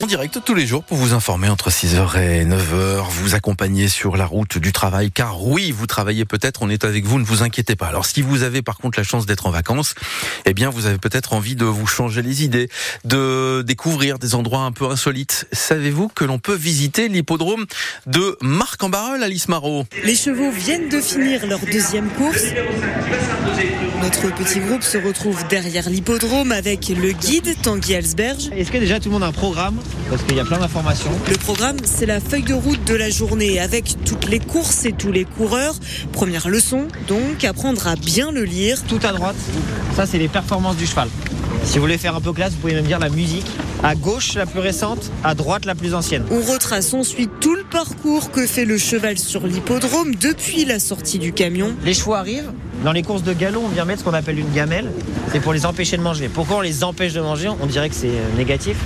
En direct tous les jours pour vous informer entre 6h et 9h, vous accompagner sur la route du travail, car oui, vous travaillez peut-être, on est avec vous, ne vous inquiétez pas. Alors si vous avez par contre la chance d'être en vacances, eh bien vous avez peut-être envie de vous changer les idées, de découvrir des endroits un peu insolites. Savez-vous que l'on peut visiter l'hippodrome de Marc-en-Barœul, Alice Marot? Les chevaux viennent de finir leur deuxième course. Notre petit groupe se retrouve derrière l'hippodrome avec le guide Tanguy Alsberge. Est-ce que déjà tout le monde a un programme Parce qu'il y a plein d'informations. Le programme, c'est la feuille de route de la journée avec toutes les courses et tous les coureurs. Première leçon, donc, apprendre à bien le lire. Tout à droite, ça c'est les performances du cheval. Si vous voulez faire un peu classe, vous pouvez même dire la musique. À gauche, la plus récente, à droite, la plus ancienne. On retrace ensuite tout le parcours que fait le cheval sur l'hippodrome depuis la sortie du camion. Les chevaux arrivent. Dans les courses de galop, on vient mettre ce qu'on appelle une gamelle. C'est pour les empêcher de manger. Pourquoi on les empêche de manger? On dirait que c'est négatif.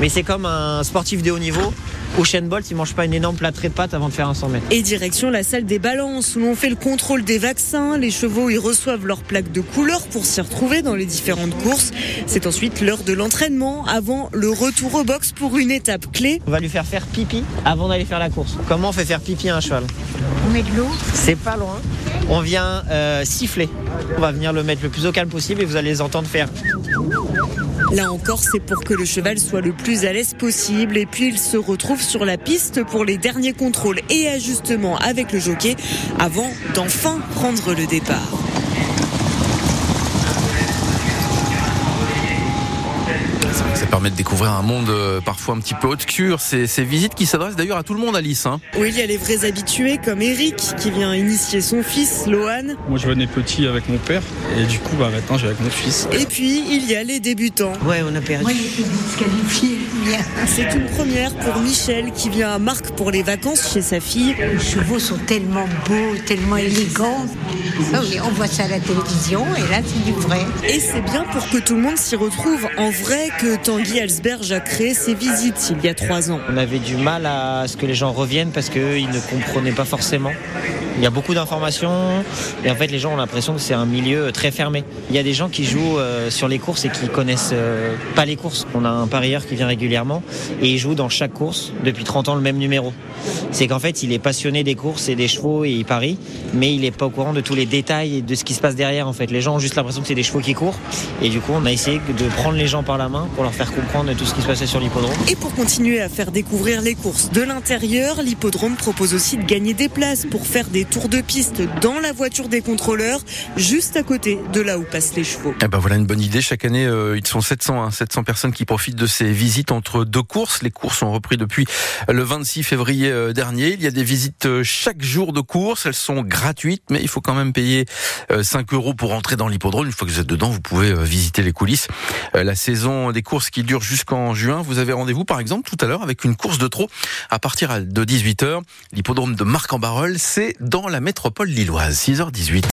Mais c'est comme un sportif de haut niveau. Usain Bolt, il mange pas une énorme plâtrée de pâtes avant de faire un 100 mètres. Et direction la salle des balances où l'on fait le contrôle des vaccins. Les chevaux y reçoivent leur plaque de couleur pour s'y retrouver dans les différentes courses. C'est ensuite l'heure de l'entraînement avant le retour au box pour une étape clé. On va lui faire faire pipi avant d'aller faire la course. Comment on fait faire pipi à un cheval? On met de l'eau. C'est pas loin. On vient euh, siffler. On va venir le mettre le plus au calme possible et vous allez les entendre faire. Là encore, c'est pour que le cheval soit le plus à l'aise possible. Et puis, il se retrouve sur la piste pour les derniers contrôles et ajustements avec le jockey avant d'enfin prendre le départ. Permet de découvrir un monde euh, parfois un petit peu obscur. Ces, ces visites qui s'adressent d'ailleurs à tout le monde, Alice. Hein. Oui, il y a les vrais habitués comme Eric qui vient initier son fils, Lohan. Moi, je venais petit avec mon père et du coup, bah, maintenant, j'ai avec mon fils. Et puis, il y a les débutants. Ouais, on a perdu. Moi. C'est une première pour Michel qui vient à Marc pour les vacances chez sa fille. Les chevaux sont tellement beaux, tellement élégants. Ah oui, on voit ça à la télévision et là, c'est du vrai. Et c'est bien pour que tout le monde s'y retrouve en vrai que Tanguy Alsberge a créé ses visites il y a trois ans. On avait du mal à ce que les gens reviennent parce qu'ils ne comprenaient pas forcément. Il y a beaucoup d'informations et en fait les gens ont l'impression que c'est un milieu très fermé. Il y a des gens qui jouent euh, sur les courses et qui connaissent euh, pas les courses. On a un parieur qui vient régulièrement et il joue dans chaque course depuis 30 ans le même numéro. C'est qu'en fait il est passionné des courses et des chevaux et il parie, mais il n'est pas au courant de tous les détails et de ce qui se passe derrière en fait. Les gens ont juste l'impression que c'est des chevaux qui courent et du coup on a essayé de prendre les gens par la main pour leur faire comprendre tout ce qui se passait sur l'hippodrome. Et pour continuer à faire découvrir les courses de l'intérieur, l'hippodrome propose aussi de gagner des places pour faire des tours de piste dans la voiture des contrôleurs, juste à côté de là où passent les chevaux. Eh ben voilà une bonne idée. Chaque année, euh, ils sont 700, hein, 700 personnes qui profitent de ces visites entre deux courses. Les courses ont repris depuis le 26 février euh, dernier. Il y a des visites euh, chaque jour de course. Elles sont gratuites, mais il faut quand même payer euh, 5 euros pour entrer dans l'hippodrome. Une fois que vous êtes dedans, vous pouvez euh, visiter les coulisses. Euh, la saison des courses qui dure jusqu'en juin. Vous avez rendez-vous, par exemple, tout à l'heure avec une course de trot à partir de 18h. L'hippodrome de Marc-en-Barœul, c'est dans la métropole lilloise. 6h18.